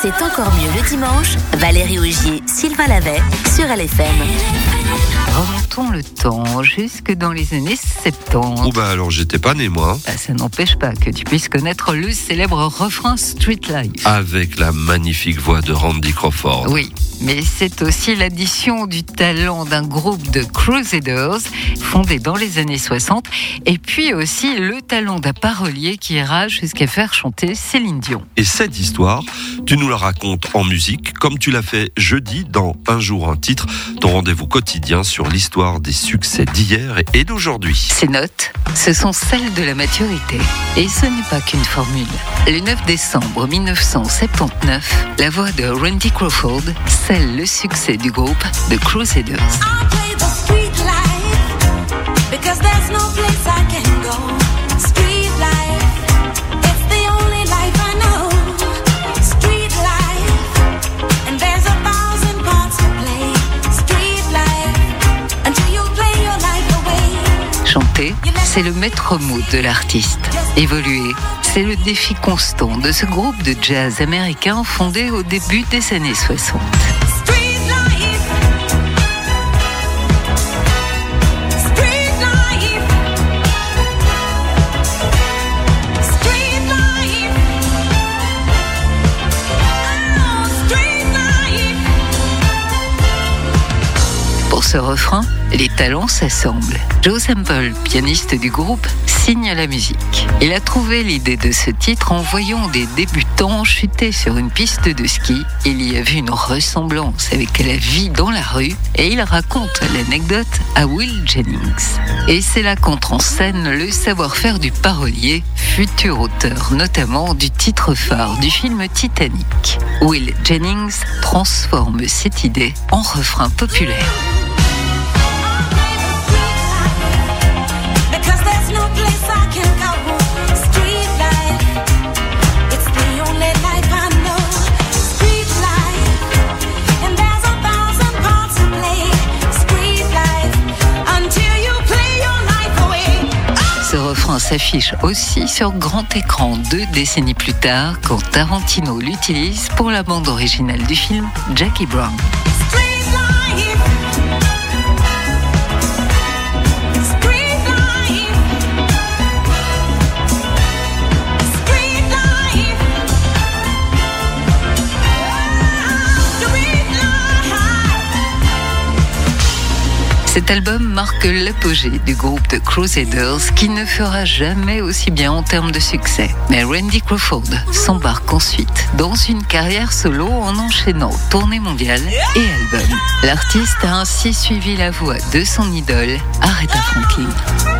C'est encore mieux le dimanche. Valérie Augier, Sylvain Lavet sur LFM. Remontons le temps jusque dans les années 70. Oh bah alors j'étais pas né moi. Bah, ça n'empêche pas que tu puisses connaître le célèbre refrain Street Life. Avec la magnifique voix de Randy Crawford. Oui, mais c'est aussi l'addition du talent d'un groupe de Crusaders fondé dans les années 60 et puis aussi le talent d'un parolier qui ira jusqu'à faire chanter Céline Dion. Et cette histoire, tu nous la racontes en musique comme tu l'as fait jeudi dans Un jour un titre, ton rendez-vous quotidien sur l'histoire des succès d'hier et d'aujourd'hui. Ces notes, ce sont celles de la maturité. Et ce n'est pas qu'une formule. Le 9 décembre 1979, la voix de Randy Crawford scelle le succès du groupe The Crusaders. Chanter, c'est le maître mot de l'artiste. Évoluer, c'est le défi constant de ce groupe de jazz américain fondé au début des années 60. Ce refrain, les talents s'assemblent. Joe Sample, pianiste du groupe, signe la musique. Il a trouvé l'idée de ce titre en voyant des débutants chuter sur une piste de ski. Il y a vu une ressemblance avec la vie dans la rue et il raconte l'anecdote à Will Jennings. Et c'est là qu'entre en scène le savoir-faire du parolier, futur auteur notamment du titre phare du film Titanic. Will Jennings transforme cette idée en refrain populaire. S'affiche aussi sur grand écran deux décennies plus tard quand Tarantino l'utilise pour la bande originale du film Jackie Brown. Cet album marque l'apogée du groupe The Crusaders qui ne fera jamais aussi bien en termes de succès. Mais Randy Crawford s'embarque ensuite dans une carrière solo en enchaînant tournée mondiale et albums. L'artiste a ainsi suivi la voie de son idole, Aretha Franklin.